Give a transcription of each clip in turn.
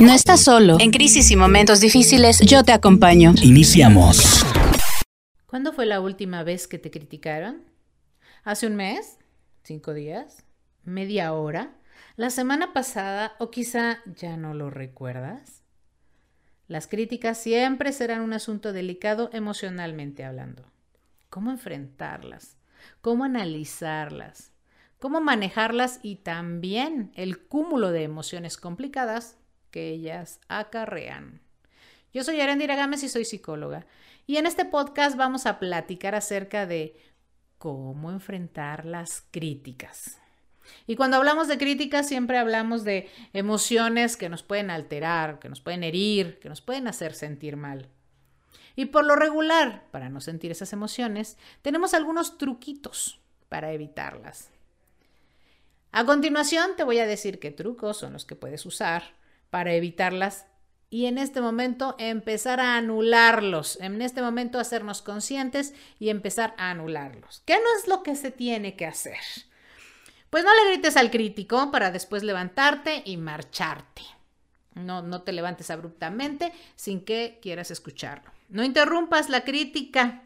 No estás solo. En crisis y momentos difíciles, yo te acompaño. Iniciamos. ¿Cuándo fue la última vez que te criticaron? ¿Hace un mes? ¿Cinco días? ¿Media hora? ¿La semana pasada? ¿O quizá ya no lo recuerdas? Las críticas siempre serán un asunto delicado emocionalmente hablando. ¿Cómo enfrentarlas? ¿Cómo analizarlas? ¿Cómo manejarlas? Y también el cúmulo de emociones complicadas que ellas acarrean. Yo soy Arendira Gámez y soy psicóloga. Y en este podcast vamos a platicar acerca de cómo enfrentar las críticas. Y cuando hablamos de críticas siempre hablamos de emociones que nos pueden alterar, que nos pueden herir, que nos pueden hacer sentir mal. Y por lo regular, para no sentir esas emociones, tenemos algunos truquitos para evitarlas. A continuación te voy a decir qué trucos son los que puedes usar para evitarlas y en este momento empezar a anularlos, en este momento hacernos conscientes y empezar a anularlos. ¿Qué no es lo que se tiene que hacer? Pues no le grites al crítico para después levantarte y marcharte. No, no te levantes abruptamente sin que quieras escucharlo. No interrumpas la crítica.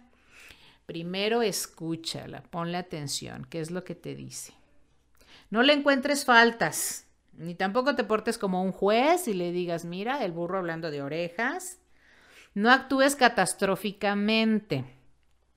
Primero escúchala, ponle atención, qué es lo que te dice. No le encuentres faltas. Ni tampoco te portes como un juez y le digas, mira, el burro hablando de orejas. No actúes catastróficamente.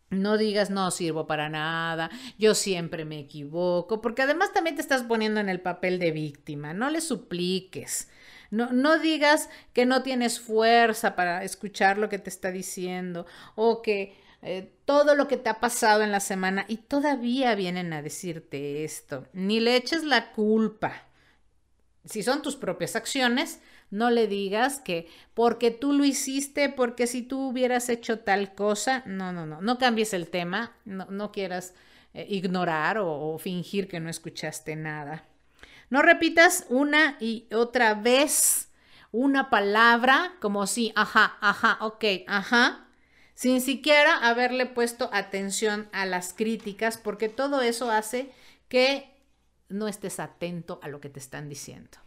No digas, no sirvo para nada, yo siempre me equivoco, porque además también te estás poniendo en el papel de víctima. No le supliques. No, no digas que no tienes fuerza para escuchar lo que te está diciendo o que eh, todo lo que te ha pasado en la semana y todavía vienen a decirte esto. Ni le eches la culpa si son tus propias acciones, no le digas que porque tú lo hiciste, porque si tú hubieras hecho tal cosa, no, no, no, no cambies el tema, no, no quieras eh, ignorar o, o fingir que no escuchaste nada. No repitas una y otra vez una palabra como si, ajá, ajá, ok, ajá, sin siquiera haberle puesto atención a las críticas, porque todo eso hace que no estés atento a lo que te están diciendo.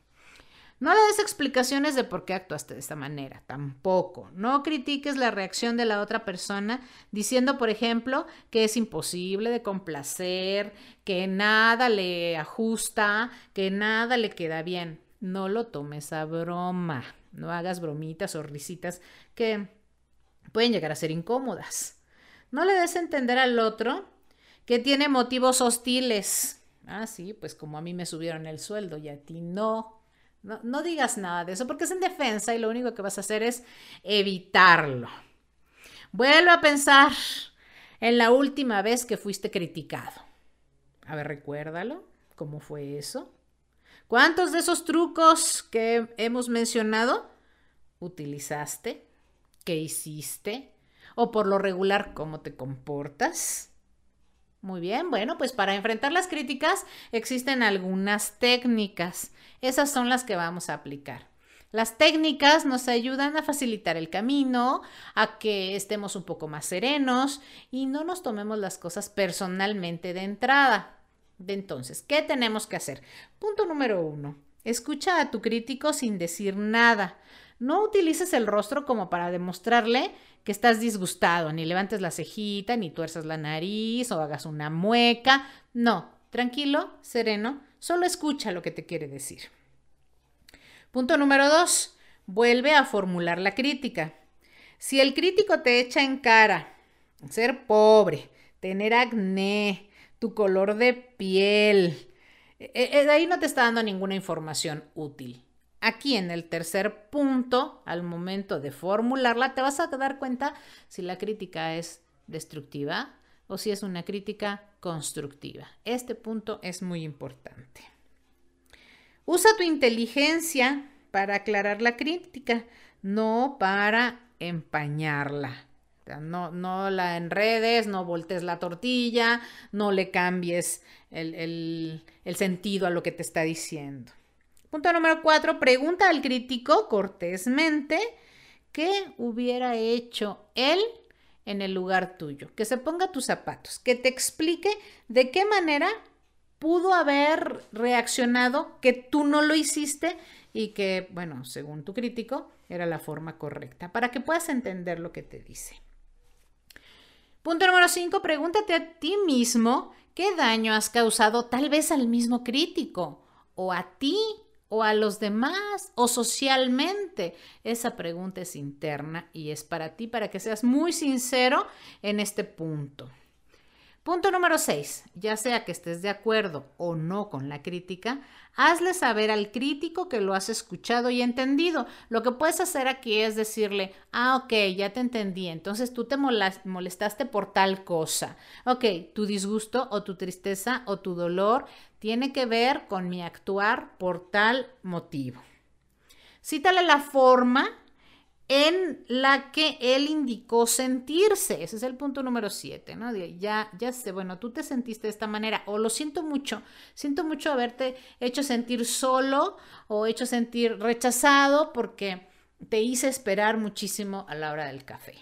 No le des explicaciones de por qué actuaste de esta manera, tampoco. No critiques la reacción de la otra persona diciendo, por ejemplo, que es imposible de complacer, que nada le ajusta, que nada le queda bien. No lo tomes a broma. No hagas bromitas o risitas que pueden llegar a ser incómodas. No le des a entender al otro que tiene motivos hostiles Ah, sí, pues como a mí me subieron el sueldo y a ti no. no. Digas nada de eso porque es en defensa y lo único que vas a hacer es evitarlo. Vuelve a pensar en la última vez que fuiste criticado. A ver, recuérdalo. ¿Cómo fue eso? ¿Cuántos de esos trucos que hemos mencionado utilizaste? ¿Qué hiciste? ¿O por lo regular cómo te comportas? Muy bien, bueno, pues para enfrentar las críticas existen algunas técnicas. Esas son las que vamos a aplicar. Las técnicas nos ayudan a facilitar el camino, a que estemos un poco más serenos y no nos tomemos las cosas personalmente de entrada. Entonces, ¿qué tenemos que hacer? Punto número uno. Escucha a tu crítico sin decir nada. No utilices el rostro como para demostrarle que estás disgustado, ni levantes la cejita, ni tuerzas la nariz o hagas una mueca. No, tranquilo, sereno, solo escucha lo que te quiere decir. Punto número dos, vuelve a formular la crítica. Si el crítico te echa en cara ser pobre, tener acné, tu color de piel, de ahí no te está dando ninguna información útil. Aquí en el tercer punto, al momento de formularla, te vas a dar cuenta si la crítica es destructiva o si es una crítica constructiva. Este punto es muy importante. Usa tu inteligencia para aclarar la crítica, no para empañarla. No, no la enredes, no voltees la tortilla, no le cambies el, el sentido a lo que te está diciendo. Punto número cuatro, pregunta al crítico cortésmente qué hubiera hecho él en el lugar tuyo, que se ponga tus zapatos, que te explique de qué manera pudo haber reaccionado que tú no lo hiciste y que, bueno, según tu crítico, era la forma correcta, para que puedas entender lo que te dice. Punto número 5, pregúntate a ti mismo qué daño has causado tal vez al mismo crítico o a ti o a los demás o socialmente? Esa pregunta es interna y es para ti, para que seas muy sincero en este punto. Punto número 6. Ya sea que estés de acuerdo o no con la crítica, hazle saber al crítico que lo has escuchado y entendido. Lo que puedes hacer aquí es decirle, ah, ok, ya te entendí, entonces tú te molestaste por tal cosa. Ok, tu disgusto o tu tristeza o tu dolor tiene que ver con mi actuar por tal motivo. Cítale la forma en la que él indicó sentirse. Ese es el punto número siete, ¿no? Ya, ya sé, bueno, tú te sentiste de esta manera o lo siento mucho, siento mucho haberte hecho sentir solo o hecho sentir rechazado porque te hice esperar muchísimo a la hora del café.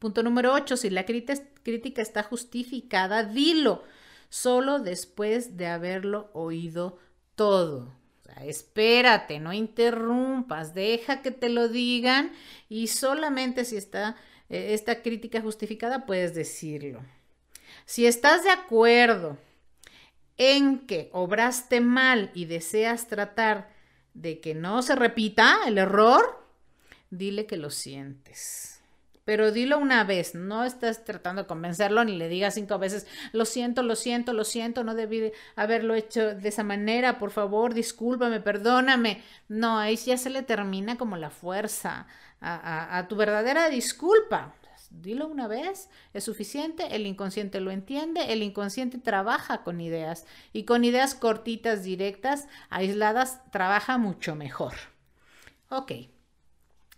Punto número ocho, si la crítica está justificada, dilo, solo después de haberlo oído todo espérate, no interrumpas, deja que te lo digan y solamente si está eh, esta crítica justificada puedes decirlo. Si estás de acuerdo en que obraste mal y deseas tratar de que no se repita el error, dile que lo sientes pero dilo una vez, no estás tratando de convencerlo ni le digas cinco veces, lo siento, lo siento, lo siento, no debí haberlo hecho de esa manera, por favor, discúlpame, perdóname. No, ahí ya se le termina como la fuerza a, tu verdadera disculpa. Dilo una vez, es suficiente, el inconsciente lo entiende, el inconsciente trabaja con ideas y con ideas cortitas, directas, aisladas, trabaja mucho mejor. Ok,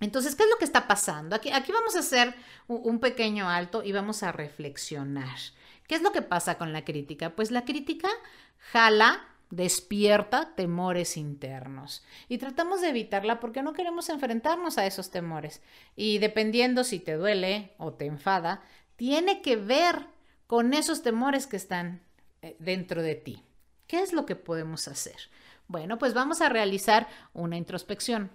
entonces, ¿qué es lo que está pasando? Aquí, vamos a hacer un, pequeño alto y vamos a reflexionar. ¿Qué es lo que pasa con la crítica? Pues la crítica jala, despierta temores internos y tratamos de evitarla porque no queremos enfrentarnos a esos temores. Y dependiendo si te duele o te enfada, tiene que ver con esos temores que están eh, dentro de ti. ¿Qué es lo que podemos hacer? Bueno, pues vamos a realizar una introspección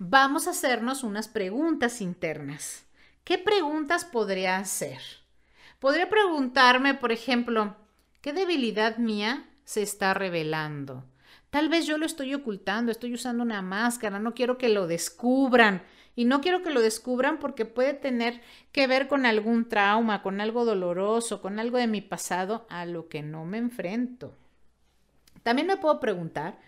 vamos a hacernos unas preguntas internas. ¿Qué preguntas podría hacer? Podría preguntarme, por ejemplo, ¿qué debilidad mía se está revelando? Tal vez yo lo estoy ocultando, estoy usando una máscara, no quiero que lo descubran. Y no quiero que lo descubran porque puede tener que ver con algún trauma, con algo doloroso, con algo de mi pasado a lo que no me enfrento. También me puedo preguntar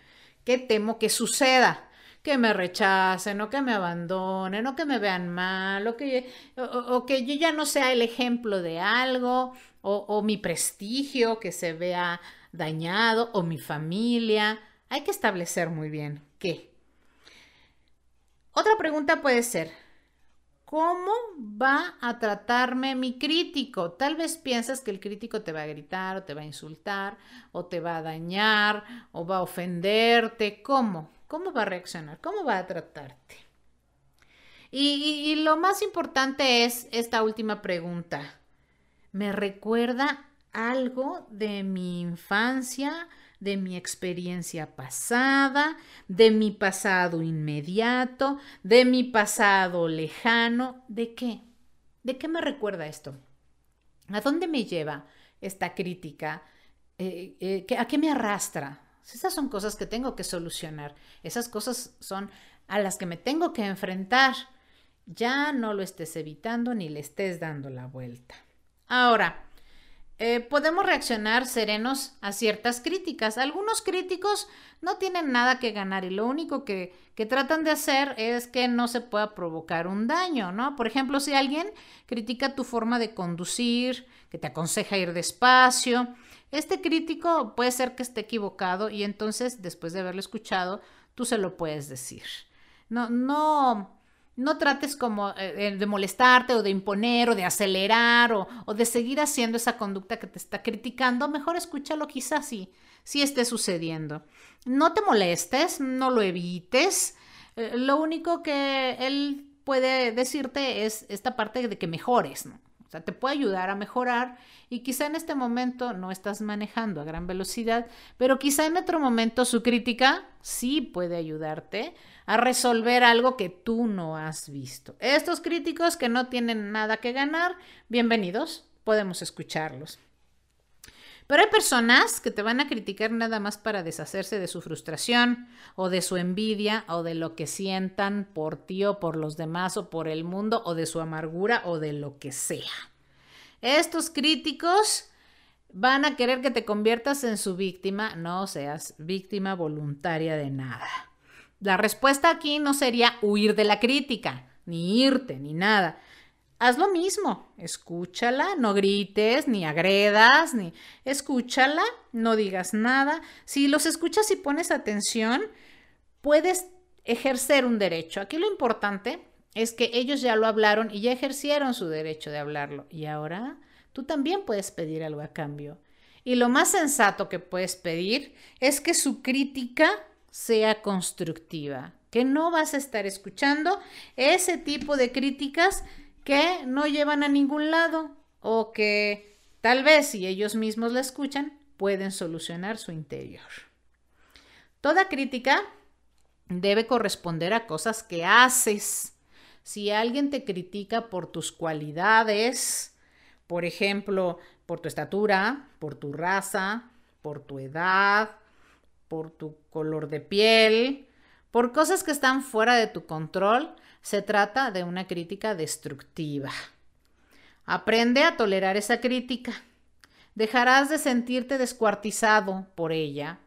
qué temo que suceda que me rechacen o que me abandonen o que me vean mal o que, o, que yo ya no sea el ejemplo de algo o, o mi prestigio que se vea dañado o mi familia. Hay que establecer muy bien qué. Otra pregunta puede ser, ¿Cómo va a tratarme mi crítico? Tal vez piensas que el crítico te va a gritar o te va a insultar o te va a dañar o va a ofenderte. ¿Cómo? ¿Cómo va a reaccionar? ¿Cómo va a tratarte? Y, lo más importante es esta última pregunta. ¿Me recuerda algo de mi infancia, de mi experiencia pasada, de mi pasado inmediato, de mi pasado lejano? ¿De qué? ¿De qué me recuerda esto? ¿A dónde me lleva esta crítica? Eh, eh, ¿A qué me arrastra? Esas son cosas que tengo que solucionar. Esas cosas son a las que me tengo que enfrentar. Ya no lo estés evitando ni le estés dando la vuelta. Ahora, eh, podemos reaccionar serenos a ciertas críticas. Algunos críticos no tienen nada que ganar y lo único que, que, tratan de hacer es que no se pueda provocar un daño, ¿no? Por ejemplo, si alguien critica tu forma de conducir, que te aconseja ir despacio, este crítico puede ser que esté equivocado y entonces, después de haberlo escuchado, tú se lo puedes decir. No, no, no trates como eh, de molestarte o de imponer o de acelerar o, de seguir haciendo esa conducta que te está criticando. Mejor escúchalo quizás si, si esté sucediendo. No te molestes, no lo evites. Eh, lo único que él puede decirte es esta parte de que mejores, ¿no? Sea, te puede ayudar a mejorar y quizá en este momento no estás manejando a gran velocidad, pero quizá en otro momento su crítica sí puede ayudarte a resolver algo que tú no has visto. Estos críticos que no tienen nada que ganar, bienvenidos, podemos escucharlos. Pero hay personas que te van a criticar nada más para deshacerse de su frustración o de su envidia o de lo que sientan por ti o por los demás o por el mundo o de su amargura o de lo que sea. Estos críticos van a querer que te conviertas en su víctima, no seas víctima voluntaria de nada. La respuesta aquí no sería huir de la crítica, ni irte, ni nada. Haz lo mismo, escúchala, no grites, ni agredas, ni escúchala, no digas nada. Si los escuchas y pones atención, puedes ejercer un derecho. Aquí lo importante es que ellos ya lo hablaron y ya ejercieron su derecho de hablarlo. Y ahora tú también puedes pedir algo a cambio. Y lo más sensato que puedes pedir es que su crítica sea constructiva, que no vas a estar escuchando ese tipo de críticas que no llevan a ningún lado o que tal vez si ellos mismos la escuchan pueden solucionar su interior. Toda crítica debe corresponder a cosas que haces si alguien te critica por tus cualidades, por ejemplo, por tu estatura, por tu raza, por tu edad, por tu color de piel, por cosas que están fuera de tu control, se trata de una crítica destructiva. Aprende a tolerar esa crítica. Dejarás de sentirte descuartizado por ella,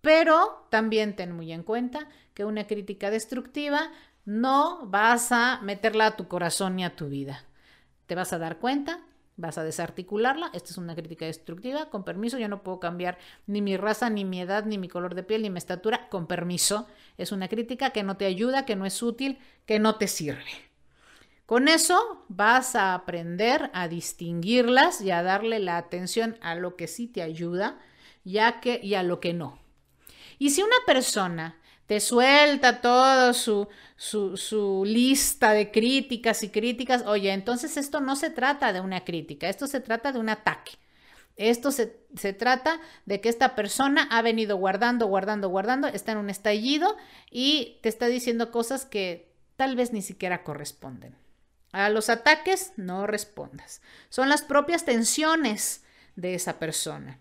pero también ten muy en cuenta que una crítica destructiva no vas a meterla a tu corazón ni a tu vida. Te vas a dar cuenta, vas a desarticularla. Esta es una crítica destructiva. Con permiso, yo no puedo cambiar ni mi raza, ni mi edad, ni mi color de piel, ni mi estatura. Con permiso, es una crítica que no te ayuda, que no es útil, que no te sirve. Con eso vas a aprender a distinguirlas y a darle la atención a lo que sí te ayuda ya que, y a lo que no. Y si una persona te suelta toda su, su, lista de críticas y críticas. Oye, entonces esto no se trata de una crítica, esto se trata de un ataque. Esto se, se, trata de que esta persona ha venido guardando, guardando, guardando, está en un estallido y te está diciendo cosas que tal vez ni siquiera corresponden. A los ataques no respondas. Son las propias tensiones de esa persona.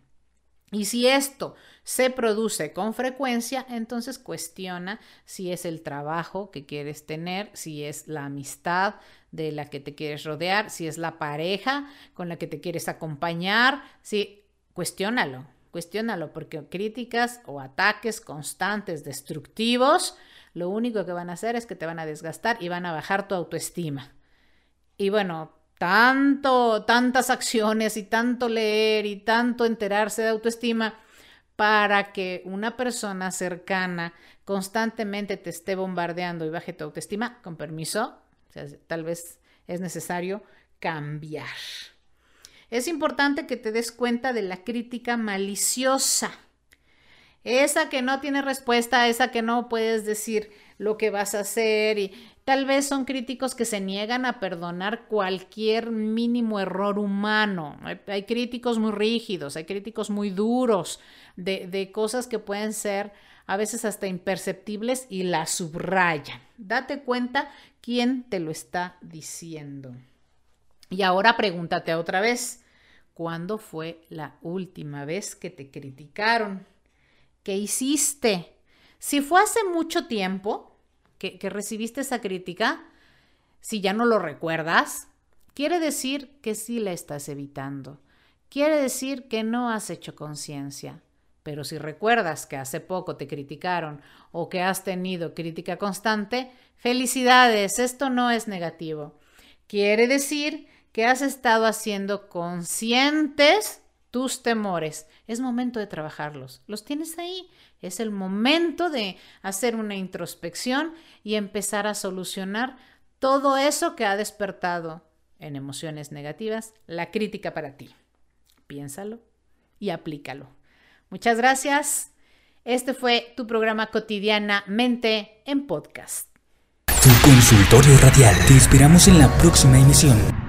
Y si esto se produce con frecuencia, entonces cuestiona si es el trabajo que quieres tener, si es la amistad de la que te quieres rodear, si es la pareja con la que te quieres acompañar, si cuestiónalo, cuestiónalo, porque críticas o ataques constantes, destructivos, lo único que van a hacer es que te van a desgastar y van a bajar tu autoestima. Y bueno, tanto, tantas acciones y tanto leer y tanto enterarse de autoestima para que una persona cercana constantemente te esté bombardeando y baje tu autoestima, con permiso, tal vez es necesario cambiar. Es importante que te des cuenta de la crítica maliciosa, esa que no tiene respuesta, esa que no puedes decir lo que vas a hacer y Tal vez son críticos que se niegan a perdonar cualquier mínimo error humano. Hay, críticos muy rígidos, hay críticos muy duros de, de cosas que pueden ser a veces hasta imperceptibles y la subrayan. Date cuenta quién te lo está diciendo. Y ahora pregúntate otra vez, ¿cuándo fue la última vez que te criticaron? ¿Qué hiciste? Si fue hace mucho tiempo, que, recibiste esa crítica, si ya no lo recuerdas, quiere decir que sí la estás evitando. Quiere decir que no has hecho conciencia. Pero si recuerdas que hace poco te criticaron o que has tenido crítica constante, felicidades, esto no es negativo. Quiere decir que has estado haciendo conscientes tus temores. Es momento de trabajarlos. Los tienes ahí. Es el momento de hacer una introspección y empezar a solucionar todo eso que ha despertado en emociones negativas la crítica para ti. Piénsalo y aplícalo. Muchas gracias. Este fue tu programa cotidianamente en podcast. Tu consultorio radial. Te esperamos en la próxima emisión.